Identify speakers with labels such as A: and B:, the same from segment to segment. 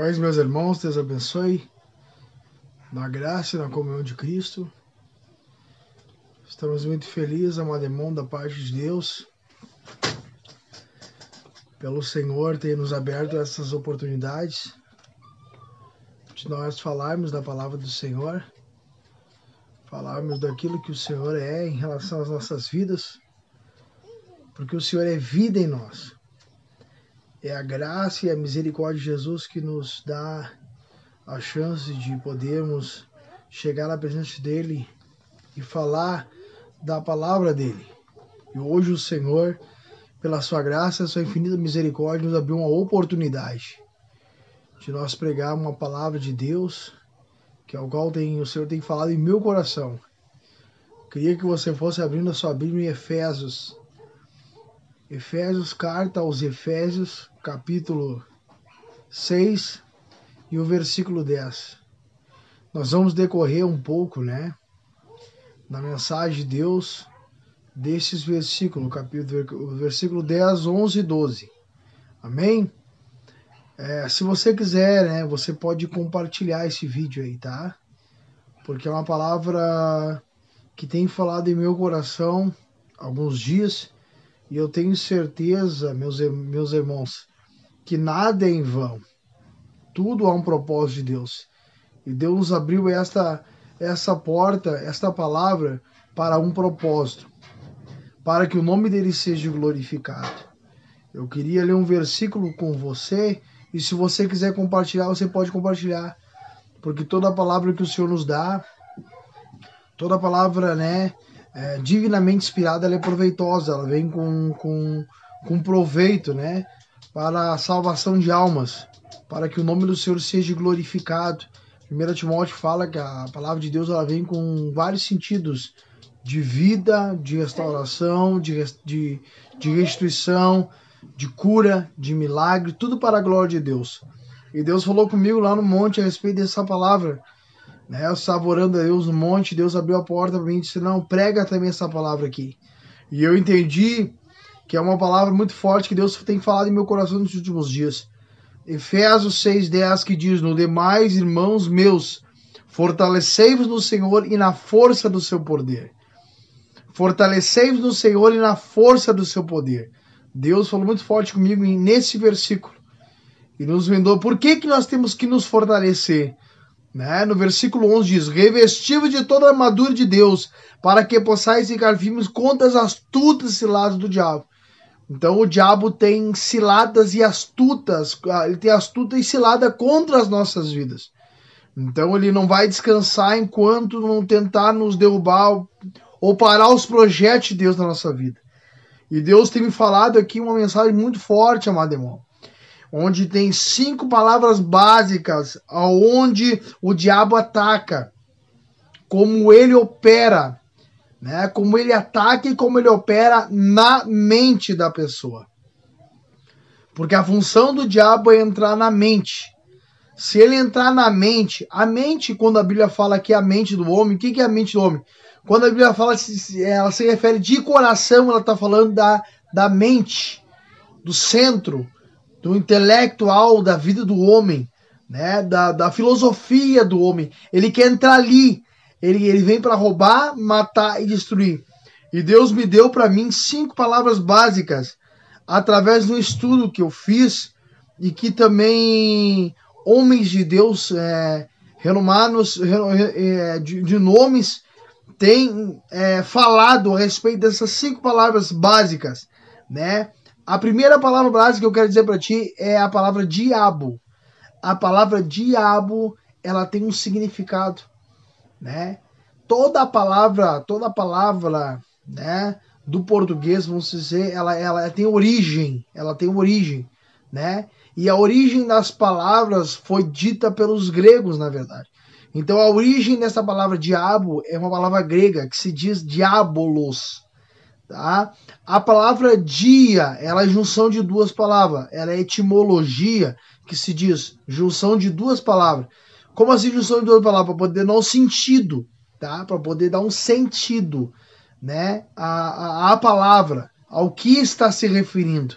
A: Paz, meus irmãos, Deus abençoe. Na graça e na comunhão de Cristo. Estamos muito felizes, amado irmão, da parte de Deus. Pelo Senhor ter nos aberto essas oportunidades de nós falarmos da palavra do Senhor, falarmos daquilo que o Senhor é em relação às nossas vidas, porque o Senhor é vida em nós. É a graça e a misericórdia de Jesus que nos dá a chance de podermos chegar na presença dele e falar da palavra dele. E hoje o Senhor, pela sua graça sua infinita misericórdia, nos abriu uma oportunidade de nós pregar uma palavra de Deus, que é o qual tem, o Senhor tem falado em meu coração. Queria que você fosse abrindo a sua Bíblia em Efésios. Efésios, carta aos Efésios, capítulo 6 e o versículo 10. Nós vamos decorrer um pouco, né, na mensagem de Deus desses versículos, capítulo, versículo 10, 11 e 12. Amém? É, se você quiser, né, você pode compartilhar esse vídeo aí, tá? Porque é uma palavra que tem falado em meu coração alguns dias e eu tenho certeza, meus, meus irmãos, que nada é em vão. Tudo há um propósito de Deus. E Deus abriu esta, essa porta, esta palavra, para um propósito. Para que o nome dele seja glorificado. Eu queria ler um versículo com você. E se você quiser compartilhar, você pode compartilhar. Porque toda palavra que o Senhor nos dá, toda palavra, né, é, divinamente inspirada, ela é proveitosa. Ela vem com, com, com proveito, né? para a salvação de almas, para que o nome do Senhor seja glorificado. 1 Timóteo fala que a palavra de Deus ela vem com vários sentidos de vida, de restauração, de, de, de restituição, de cura, de milagre, tudo para a glória de Deus. E Deus falou comigo lá no monte a respeito dessa palavra. Né? Eu estava orando a Deus no monte, Deus abriu a porta para mim e disse: Não, prega também essa palavra aqui. E eu entendi que é uma palavra muito forte que Deus tem falado em meu coração nos últimos dias. Efésios 6,10 que diz: No demais, irmãos meus, fortalecei-vos no Senhor e na força do seu poder. Fortalecei-vos no Senhor e na força do seu poder. Deus falou muito forte comigo nesse versículo. E nos vendou. Por que, que nós temos que nos fortalecer? Né? No versículo 11 diz: Revestivo de toda a armadura de Deus, para que possais ficar firmes contra as astutas ciladas do diabo. Então o diabo tem ciladas e astutas, ah, ele tem astuta e cilada contra as nossas vidas. Então ele não vai descansar enquanto não tentar nos derrubar ou parar os projetos de Deus na nossa vida. E Deus tem me falado aqui uma mensagem muito forte, amado irmão, onde tem cinco palavras básicas aonde o diabo ataca, como ele opera né? Como ele ataca e como ele opera na mente da pessoa. Porque a função do diabo é entrar na mente. Se ele entrar na mente, a mente, quando a Bíblia fala que é a mente do homem, o que, é a mente do homem? Quando a Bíblia fala, ela se refere de coração, ela está falando da, da mente, do centro, do intelectual da vida do homem, né? da, da filosofia do homem. Ele quer entrar ali, ele, ele vem para roubar, matar e destruir. E Deus me deu para mim cinco palavras básicas através de um estudo que eu fiz e que também homens de Deus é, renomados é, de, de, nomes têm é, falado a respeito dessas cinco palavras básicas, né? A primeira palavra básica que eu quero dizer para ti é a palavra diabo. A palavra diabo, ela tem um significado né? Toda a palavra, toda a palavra, né, do português, vamos dizer, ela, ela tem origem, ela tem origem, né? E a origem das palavras foi dita pelos gregos, na verdade. Então a origem dessa palavra diabo é uma palavra grega que se diz diabolos, tá? A palavra dia, ela é junção de duas palavras, ela é etimologia que se diz junção de duas palavras. Como assim junção de duas palavras? Para poder dar um sentido, tá? Para poder dar um sentido, né? A, a, a palavra, ao que está se referindo.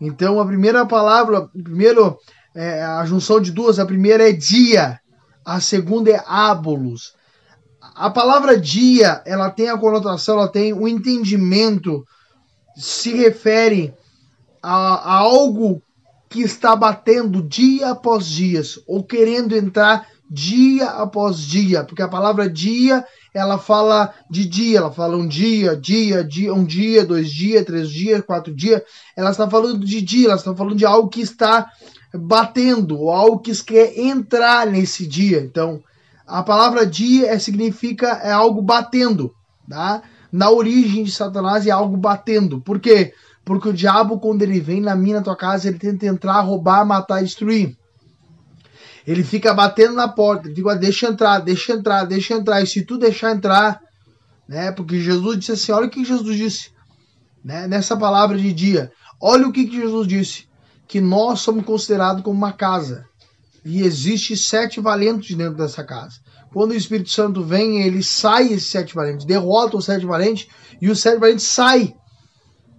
A: Então, a primeira palavra, primeiro, é a junção de duas. A primeira é dia, a segunda é ábulos. A palavra dia, ela tem a conotação, ela tem o um entendimento, se refere a, a algo que está batendo dia após dia, ou querendo entrar dia após dia, porque a palavra dia ela fala de dia, ela fala um dia, dia, dia, um dia, dois dias, três dias, quatro dias. Ela está falando de dia, ela está falando de algo que está batendo, algo que quer entrar nesse dia. Então, a palavra dia é, significa é algo batendo, tá? Na origem de Satanás é algo batendo. Por quê? Porque o diabo, quando ele vem na minha, na tua casa, ele tenta entrar, roubar, matar destruir. Ele fica batendo na porta, digo, deixa entrar, deixa entrar, deixa entrar. E se tu deixar entrar, né? Porque Jesus disse assim, olha o que Jesus disse, né? Nessa palavra de dia, olha o que Jesus disse, que nós somos considerados como uma casa e existe sete valentes dentro dessa casa. Quando o Espírito Santo vem, ele sai esses sete valentes, derrota os sete valentes e os sete valentes saem.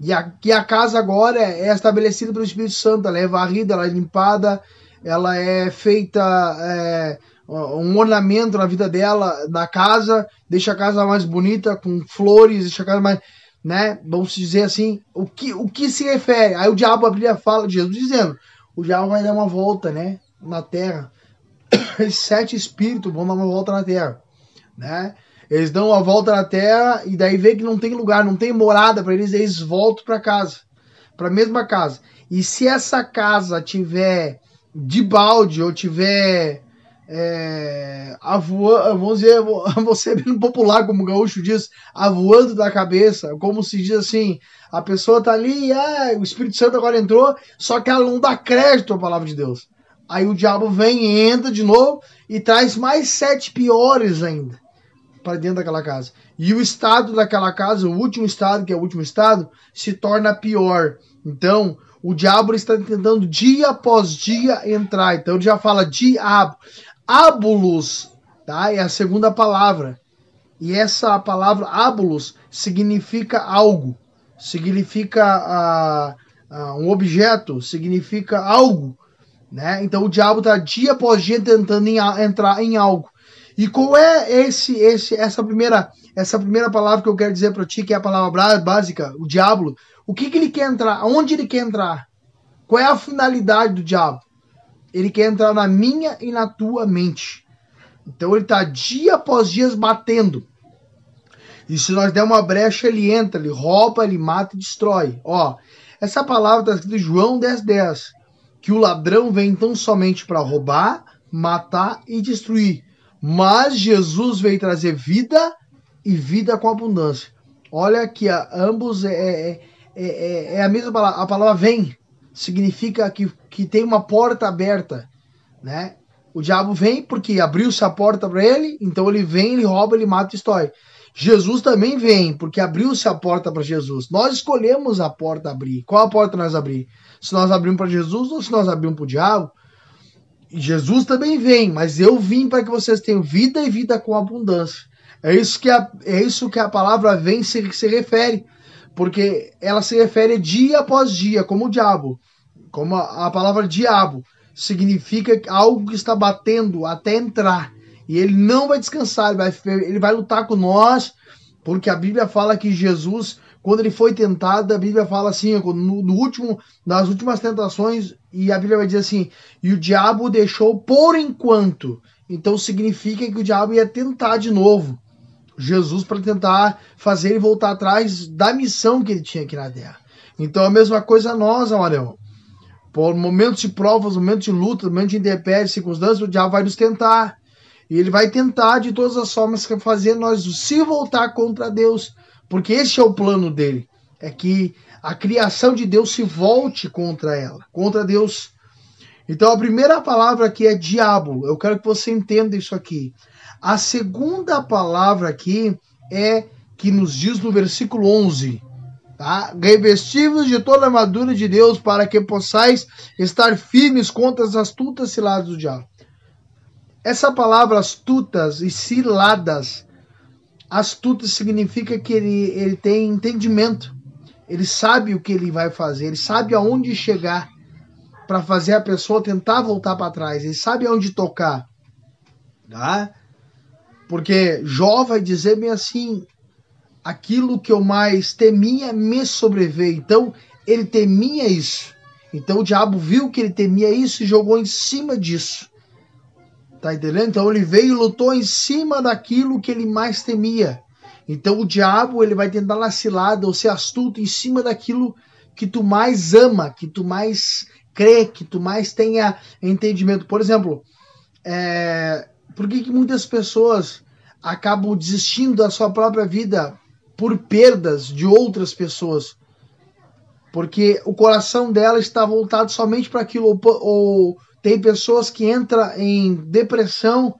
A: E a, e a casa agora é estabelecida pelo Espírito Santo, ela é varrida, ela é limpada, ela é feita é, um ornamento na vida dela, na casa, deixa a casa mais bonita, com flores, deixa a casa mais, né? Vamos dizer assim, o que, o que se refere? Aí o diabo abriu a fala de Jesus dizendo, o diabo vai dar uma volta, né? Na terra. Esses sete espíritos vão dar uma volta na terra, né? Eles dão uma volta na terra e daí vê que não tem lugar, não tem morada para eles, eles voltam para casa, para a mesma casa. E se essa casa tiver de balde ou tiver é, vamos dizer, você bem popular, como o gaúcho diz, avoando da cabeça, como se diz assim, a pessoa tá ali, ah, o Espírito Santo agora entrou, só que ela não dá crédito à palavra de Deus. Aí o diabo vem, entra de novo e traz mais sete piores ainda para dentro daquela casa. E o estado daquela casa, o último estado, que é o último estado, se torna pior. Então, o diabo está tentando dia após dia entrar. Então ele já fala diabo. Ábulos, tá? É a segunda palavra. E essa palavra ábulos significa algo, significa uh, uh, um objeto, significa algo, né? Então o diabo está dia após dia tentando em, entrar em algo. E qual é esse, esse, essa primeira, essa primeira palavra que eu quero dizer para ti, que é a palavra básica, o diabo? O que, que ele quer entrar? Onde ele quer entrar? Qual é a finalidade do diabo? Ele quer entrar na minha e na tua mente. Então ele está dia após dia batendo. E se nós der uma brecha, ele entra, ele rouba, ele mata e destrói. Ó, essa palavra está escrita em João 10,10. 10, que o ladrão vem tão somente para roubar, matar e destruir. Mas Jesus veio trazer vida e vida com abundância. Olha que ambos é, é é, é, é, a mesma palavra. A palavra vem significa que, que tem uma porta aberta, né? O diabo vem porque abriu-se a porta para ele, então ele vem, ele rouba, ele mata e destrói. Jesus também vem porque abriu-se a porta para Jesus. Nós escolhemos a porta abrir. Qual a porta nós abrir? Se nós abrimos para Jesus ou se nós abrimos para o diabo? Jesus também vem, mas eu vim para que vocês tenham vida e vida com abundância. É isso que a, é isso que a palavra vem se, se refere porque ela se refere dia após dia, como o diabo. Como a, a palavra diabo significa algo que está batendo até entrar. E ele não vai descansar, ele vai, ele vai lutar com nós, porque a Bíblia fala que Jesus, quando ele foi tentado, a Bíblia fala assim, no, no último, nas últimas tentações, e a Bíblia vai dizer assim, e o diabo deixou por enquanto. Então significa que o diabo ia tentar de novo. Jesus para tentar fazer ele voltar atrás da missão que ele tinha aqui na Terra. Então a mesma coisa nós, Amarelo. Por momentos de provas, momentos de luta, momentos de intempérie, circunstâncias, o diabo vai nos tentar. E ele vai tentar de todas as formas fazer nós se voltar contra Deus. Porque esse é o plano dele. É que a criação de Deus se volte contra ela, contra Deus. Então a primeira palavra aqui é diabo. Eu quero que você entenda isso aqui. A segunda palavra aqui é que nos diz no versículo 11, tá? Revestivos de toda a armadura de Deus para que possais estar firmes contra as astutas ciladas do diabo. Essa palavra astutas e ciladas, astutas significa que ele, ele tem entendimento, ele sabe o que ele vai fazer, ele sabe aonde chegar. para fazer a pessoa tentar voltar para trás. Ele sabe onde tocar. Tá? Porque Jó vai dizer bem assim: aquilo que eu mais temia me sobreveio. Então, ele temia isso. Então, o diabo viu que ele temia isso e jogou em cima disso. Tá entendendo? Então, ele veio e lutou em cima daquilo que ele mais temia. Então, o diabo ele vai tentar cilada ou ser astuto em cima daquilo que tu mais ama, que tu mais crê, que tu mais tenha entendimento. Por exemplo, é, por que, que muitas pessoas acabam desistindo da sua própria vida por perdas de outras pessoas? Porque o coração dela está voltado somente para aquilo. Ou, ou, tem pessoas que entram em depressão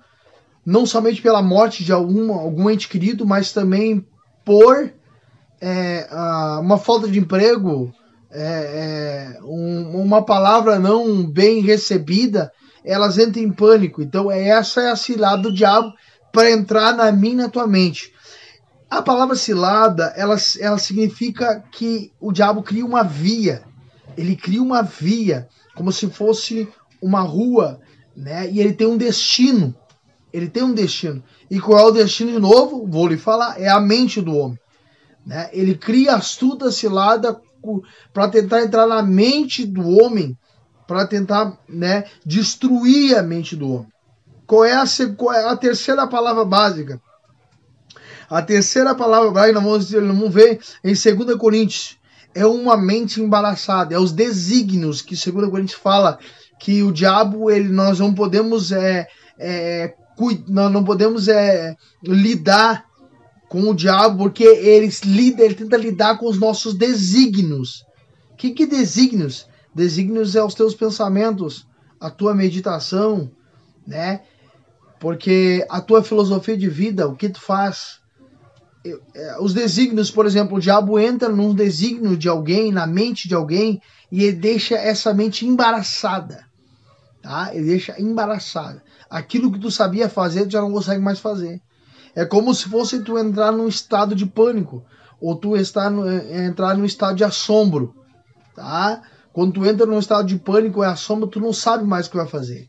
A: não somente pela morte de algum, algum ente querido, mas também por é, uma falta de emprego, é, é, um, uma palavra não bem recebida, elas entram em pânico. Então, essa é a cilada do diabo para entrar na minha tua mente. A palavra cilada, ela, ela significa que o diabo cria uma via. Ele cria uma via, como se fosse uma rua, né? E ele tem um destino. Ele tem um destino. E qual é o destino de novo? Vou lhe falar, é a mente do homem. Né? Ele cria astuta cilada para tentar entrar na mente do homem para tentar né, destruir a mente do homem. Qual é, a, qual é a terceira palavra básica? A terceira palavra básica, nós vamos, ver em 2 Coríntios, é uma mente embaraçada, é os desígnios que 2 Coríntios fala que o diabo, ele, nós não podemos, é, é, nós não podemos é, lidar com o diabo porque ele, lida, ele tenta lidar com os nossos desígnios. Que, que desígnios? Desígnios é os teus pensamentos, a tua meditação, né? Porque a tua filosofia de vida, o que tu faz, é, os desígnios, por exemplo, o diabo entra num desígnio de alguém, na mente de alguém, e ele deixa essa mente embaraçada. Tá? Ele deixa embaraçada. Aquilo que tu sabia fazer, tu já não consegue mais fazer. É como se fosse tu entrar num estado de pânico, ou tu estar no, entrar num estado de assombro. Tá? Quando tu entra num estado de pânico, é assombro, tu não sabe mais o que vai fazer.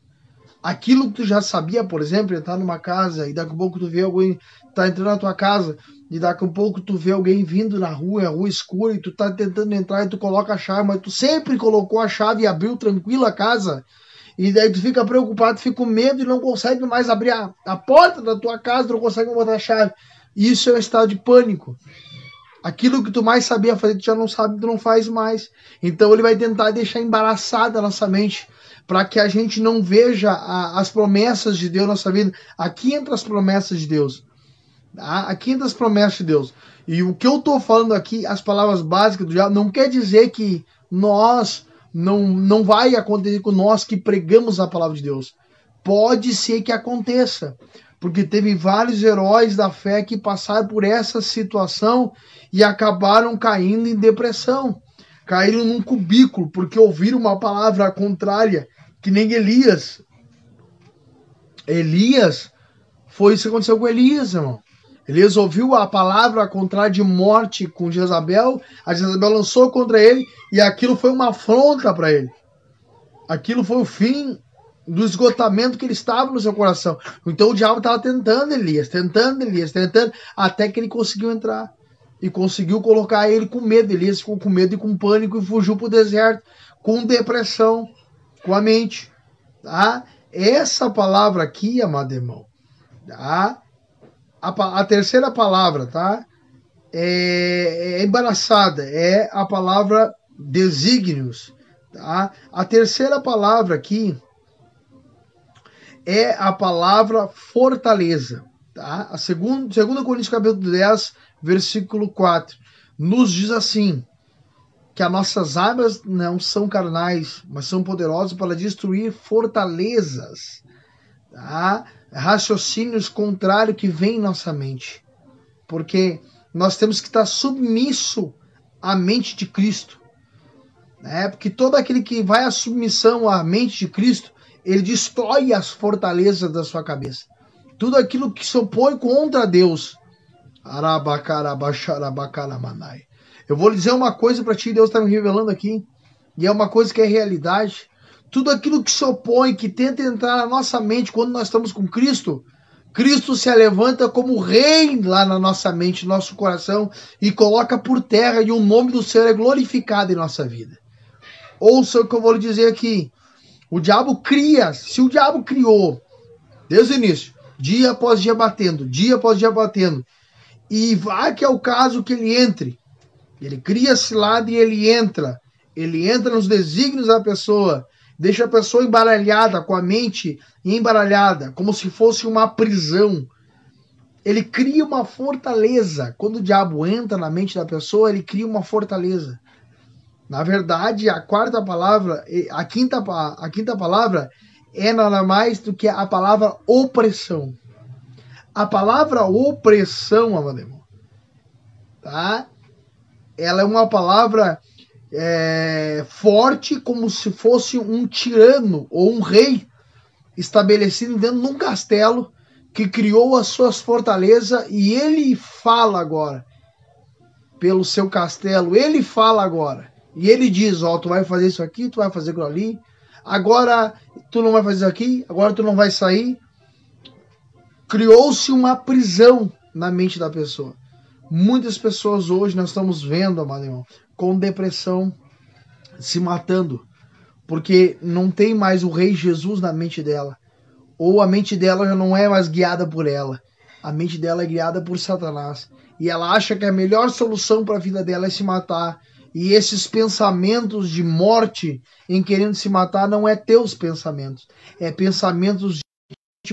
A: Aquilo que tu já sabia, por exemplo, entrar numa casa e daqui a pouco tu vê alguém tá entrando na tua casa e daqui a pouco tu vê alguém vindo na rua, é rua escura e tu tá tentando entrar e tu coloca a chave, mas tu sempre colocou a chave e abriu tranquilo a casa. E daí tu fica preocupado, fica com medo e não consegue mais abrir a, a porta da tua casa, não consegue botar a chave. Isso é um estado de pânico. Aquilo que tu mais sabia fazer, tu já não sabe, tu não faz mais. Então ele vai tentar deixar embaraçada a nossa mente para que a gente não veja a, as promessas de Deus na nossa vida. Aqui entra as promessas de Deus. Tá? Aqui entra as promessas de Deus. E o que eu estou falando aqui, as palavras básicas do diabo, não quer dizer que nós não, não vai acontecer com nós que pregamos a palavra de Deus. Pode ser que aconteça porque teve vários heróis da fé que passaram por essa situação e acabaram caindo em depressão. Caíram num cubículo porque ouviram uma palavra contrária, que nem Elias. Elias, foi isso que aconteceu com Elias, irmão. Elias ouviu a palavra contrária de morte com Jezabel, a Jezabel lançou contra ele e aquilo foi uma afronta para ele. Aquilo foi o fim do esgotamento que ele estava no seu coração. Então o diabo estava tentando Elias, tentando Elias, tentando, até que ele conseguiu entrar. E conseguiu colocar ele com medo. Elias ficou com medo e com pânico e fugiu para o deserto, com depressão, com a mente. Tá? Essa palavra aqui, amado irmão, tá? A, a terceira palavra, tá? É, é embaraçada, é a palavra desígnios. Tá? A terceira palavra aqui é a palavra fortaleza. Tá? A segunda, segunda Coríntios capítulo 10, versículo 4, nos diz assim, que as nossas armas não são carnais, mas são poderosas para destruir fortalezas, tá? Raciocínios contrários que vêm em nossa mente. Porque nós temos que estar submisso à mente de Cristo. Né? Porque todo aquele que vai à submissão à mente de Cristo, ele destrói as fortalezas da sua cabeça. Tudo aquilo que se opõe contra Deus. Eu vou dizer uma coisa para ti, Deus está me revelando aqui, e é uma coisa que é realidade. Tudo aquilo que se opõe, que tenta entrar na nossa mente quando nós estamos com Cristo, Cristo se levanta como rei lá na nossa mente, no nosso coração e coloca por terra e o nome do Senhor é glorificado em nossa vida. Ouça o que eu vou lhe dizer aqui. O diabo cria, se o diabo criou desde o início, dia após dia batendo, dia após dia batendo, e vai que é o caso que ele entre, ele cria cilada e ele entra, ele entra nos desígnios da pessoa, deixa a pessoa embaralhada, com a mente embaralhada, como se fosse uma prisão. Ele cria uma fortaleza. Quando o diabo entra na mente da pessoa, ele cria uma fortaleza. Na verdade, a quarta palavra, a quinta, a quinta palavra é nada mais do que a palavra opressão. A palavra opressão, Amademo, tá? Ela é uma palavra é, forte como se fosse um tirano ou um rei estabelecido dentro de um castelo que criou as suas fortalezas e ele fala agora pelo seu castelo, ele fala agora. E ele diz, ó, tu vai fazer isso aqui, tu vai fazer aquilo ali, agora tu não vai fazer isso aqui, agora tu não vai sair. Criou-se uma prisão na mente da pessoa. Muitas pessoas hoje nós estamos vendo, amado irmão, com depressão, se matando, porque não tem mais o Rei Jesus na mente dela, ou a mente dela já não é mais guiada por ela, a mente dela é guiada por Satanás, e ela acha que a melhor solução para a vida dela é se matar, e esses pensamentos de morte em querendo se matar não é teus pensamentos, é pensamentos de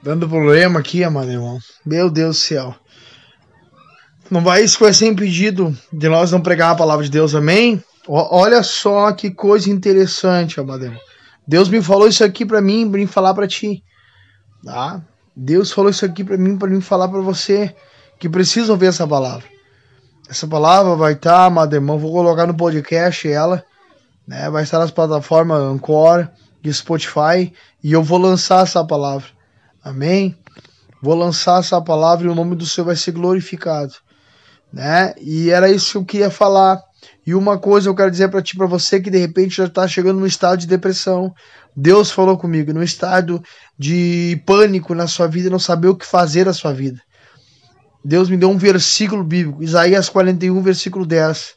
A: dando problema aqui, amado irmão. Meu Deus do céu. Não vai, vai ser impedido de nós não pregar a palavra de Deus, amém? Olha só que coisa interessante, amado Deus me falou isso aqui para mim, para mim falar para ti, tá? Deus falou isso aqui para mim, para mim falar para você que precisa ouvir essa palavra. Essa palavra vai estar, tá, amado irmão, vou colocar no podcast ela, né? Vai estar nas plataformas Anchor, de Spotify, e eu vou lançar essa palavra. Amém? Vou lançar essa palavra e o nome do Senhor vai ser glorificado né? E era isso que eu queria falar. E uma coisa eu quero dizer para ti, para você que de repente já está chegando no estado de depressão. Deus falou comigo, no estado de pânico na sua vida, não saber o que fazer na sua vida. Deus me deu um versículo bíblico, Isaías 41, versículo 10.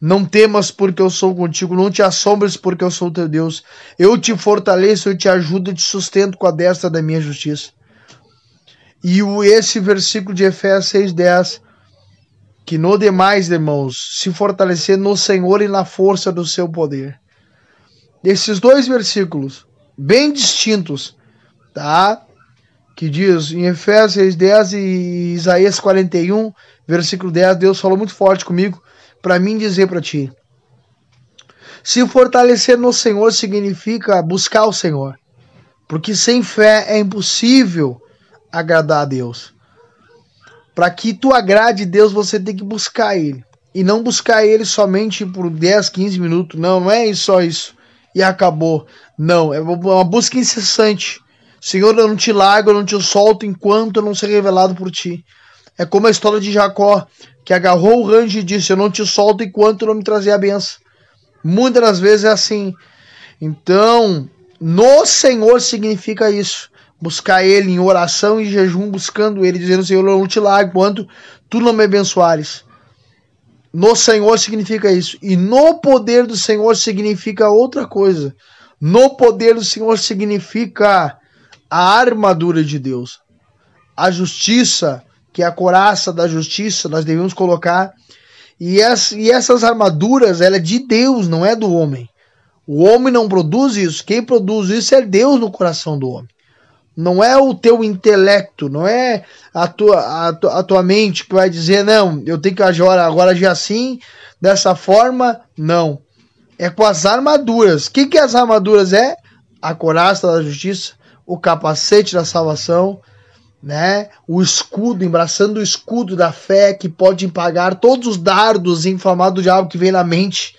A: Não temas porque eu sou contigo, não te assombres porque eu sou teu Deus. Eu te fortaleço, eu te ajudo, eu te sustento com a destra da minha justiça. E esse versículo de Efésios 6,10 que no demais, irmãos, se fortalecer no Senhor e na força do seu poder. Esses dois versículos, bem distintos, tá? Que diz em Efésios 10 e Isaías 41, versículo 10, Deus falou muito forte comigo para mim dizer para ti. Se fortalecer no Senhor significa buscar o Senhor, porque sem fé é impossível agradar a Deus. Para que tu agrade Deus, você tem que buscar Ele. E não buscar Ele somente por 10, 15 minutos. Não, não é só isso. E acabou. Não, é uma busca incessante. Senhor, eu não te largo, eu não te solto enquanto eu não ser revelado por ti. É como a história de Jacó, que agarrou o range e disse: Eu não te solto enquanto não me trazer a benção. Muitas das vezes é assim. Então, no Senhor significa isso buscar Ele em oração e jejum, buscando Ele, dizendo: Senhor, eu não te largo quanto tu não me abençoares. No Senhor significa isso. E no poder do Senhor significa outra coisa. No poder do Senhor significa a armadura de Deus. A justiça, que é a coraça da justiça, nós devemos colocar. E, essas armaduras, ela é de Deus, não é do homem. O homem não produz isso. Quem produz isso é Deus no coração do homem. Não é o teu intelecto, não é a tua, a, tua, a tua mente que vai dizer, não, eu tenho que agir agora agir assim, dessa forma. Não. É com as armaduras. O que, que as armaduras é? A coraça da justiça, o capacete da salvação, né? O escudo, embraçando o escudo da fé que pode empagar todos os dardos inflamados do diabo que vem na mente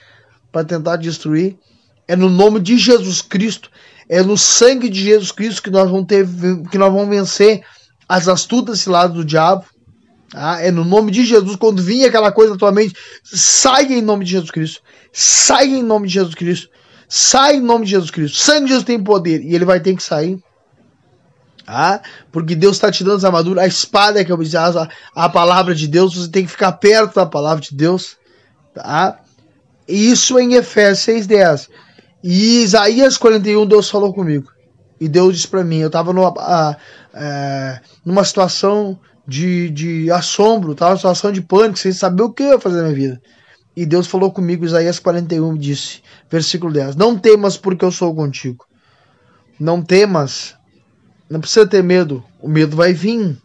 A: para tentar destruir. É no nome de Jesus Cristo é no sangue de Jesus Cristo que nós vamos ter, que nós vamos vencer as astutas ciladas do diabo. Ah, é no nome de Jesus. Quando vinha aquela coisa na tua mente, sai em nome de Jesus Cristo. Sai em nome de Jesus Cristo. Sai em nome de Jesus Cristo. Sangue de Jesus tem poder. E ele vai ter que sair. Ah, porque Deus está te dando essa armadura. A espada é que eu a, a palavra de Deus. Você tem que ficar perto da palavra de Deus. Tá? Isso em Efésios 6,10. E Isaías 41, Deus falou comigo. E Deus disse para mim: eu estava numa, é, numa situação de, de assombro, estava numa situação de pânico, sem saber o que eu ia fazer na minha vida. E Deus falou comigo, Isaías 41 disse, versículo 10: Não temas, porque eu sou contigo. Não temas, não precisa ter medo, o medo vai vir,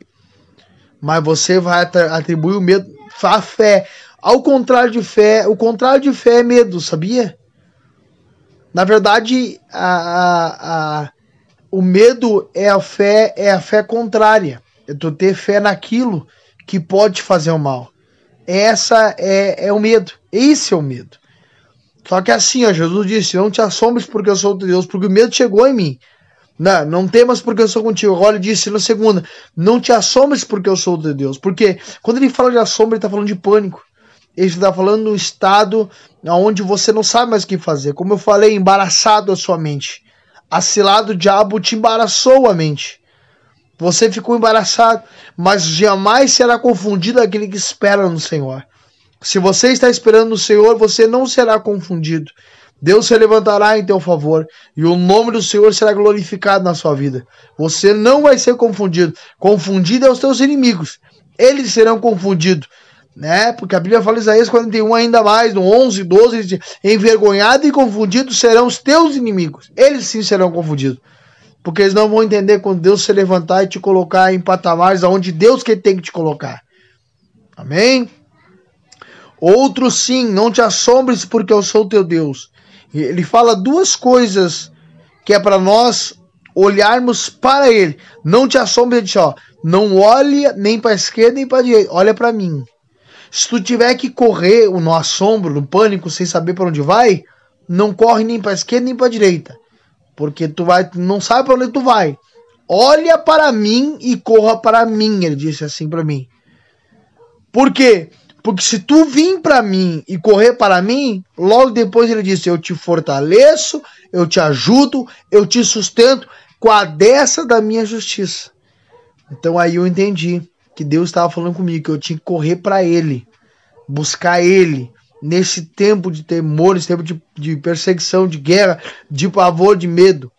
A: mas você vai atribuir o medo à fé. Ao contrário de fé, o contrário de fé é medo, sabia? Na verdade, a, a, a, o medo é a fé, é a fé contrária. É tu ter fé naquilo que pode fazer o mal. Essa é, é o medo. Esse é o medo. Só que assim, ó, Jesus disse: Não te assombres porque eu sou Deus, porque o medo chegou em mim. Não, não temas porque eu sou contigo. Agora ele disse na segunda: Não te assombres porque eu sou de Deus. Porque quando ele fala de assombro, ele está falando de pânico. Ele está falando de um estado onde você não sabe mais o que fazer. Como eu falei, embaraçado a sua mente. A cilada do diabo te embaraçou a mente. Você ficou embaraçado, mas jamais será confundido aquele que espera no Senhor. Se você está esperando no Senhor, você não será confundido. Deus se levantará em teu favor e o nome do Senhor será glorificado na sua vida. Você não vai ser confundido. Confundido é os teus inimigos. Eles serão confundidos, né? Porque a Bíblia fala em Isaías 41 ainda mais, no 11, 12, diz, envergonhado e confundido serão os teus inimigos. Eles sim serão confundidos. Porque eles não vão entender quando Deus se levantar e te colocar em patamares aonde Deus que tem que te colocar. Amém? Outro sim, não te assombres porque eu sou teu Deus. Ele fala duas coisas que é para nós olharmos para ele. Não te assombres, ele diz, ó, não olhe nem para esquerda nem para direita, olha para mim. Se tu tiver que correr no assombro, no pânico, sem saber para onde vai, não corre nem para esquerda nem para direita porque tu vai, não sabe para onde tu vai. Olha para mim e corra para mim, ele disse assim para mim. Por quê? Porque se tu vir para mim e correr para mim, logo depois ele disse: Eu te fortaleço, eu te ajudo, eu te sustento com a dessa da minha justiça. Então aí eu entendi que Deus estava falando comigo que eu tinha que correr para Ele, buscar Ele, nesse tempo de temor, nesse tempo de, de perseguição, de guerra, de pavor, de medo,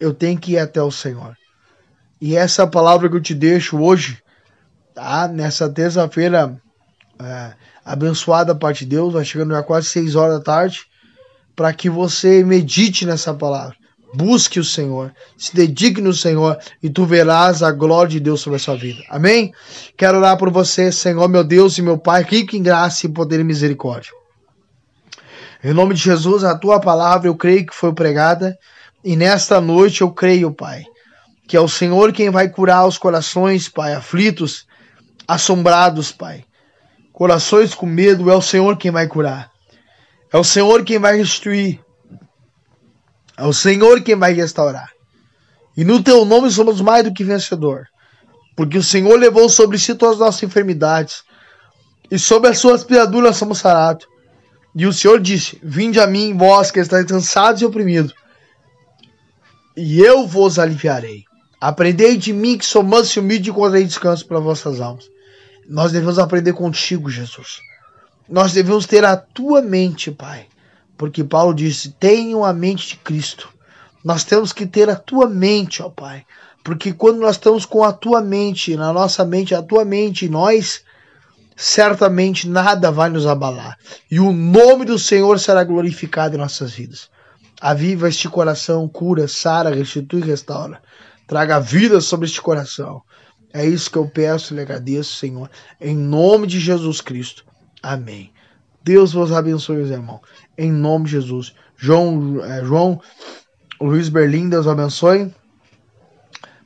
A: eu tenho que ir até o Senhor. E essa palavra que eu te deixo hoje, tá? Nessa terça-feira é, abençoada a parte de Deus, vai chegando já quase 6 horas da tarde, para que você medite nessa palavra. Busque o Senhor, se dedique no Senhor e tu verás a glória de Deus sobre a sua vida. Amém? Quero orar por você, Senhor, meu Deus e meu Pai, rico em graça e poder e misericórdia. Em nome de Jesus, a tua palavra eu creio que foi pregada e nesta noite eu creio, Pai, que é o Senhor quem vai curar os corações, Pai, aflitos, assombrados, Pai. Corações com medo, é o Senhor quem vai curar. É o Senhor quem vai restituir. É o Senhor quem vai restaurar. E no teu nome somos mais do que vencedor. Porque o Senhor levou sobre si todas as nossas enfermidades. E sobre as suas piaduras somos sarados. E o Senhor disse: Vinde a mim, vós que estáis cansados e oprimidos, e eu vos aliviarei. Aprendei de mim que sou manso e humilde e encontrei descanso para vossas almas. Nós devemos aprender contigo, Jesus. Nós devemos ter a tua mente, Pai. Porque Paulo disse: tenham a mente de Cristo. Nós temos que ter a tua mente, ó Pai. Porque quando nós estamos com a tua mente, na nossa mente, a tua mente, nós, certamente nada vai nos abalar. E o nome do Senhor será glorificado em nossas vidas. Aviva este coração, cura, sara, restitui e restaura. Traga vida sobre este coração. É isso que eu peço e lhe agradeço, Senhor. Em nome de Jesus Cristo. Amém. Deus vos abençoe, meus irmãos. Em nome de Jesus. João, é, João Luiz Berlim, Deus abençoe.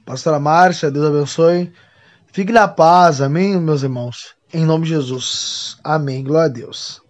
A: Pastora Márcia, Deus abençoe. Fique na paz, amém, meus irmãos. Em nome de Jesus. Amém. Glória a Deus.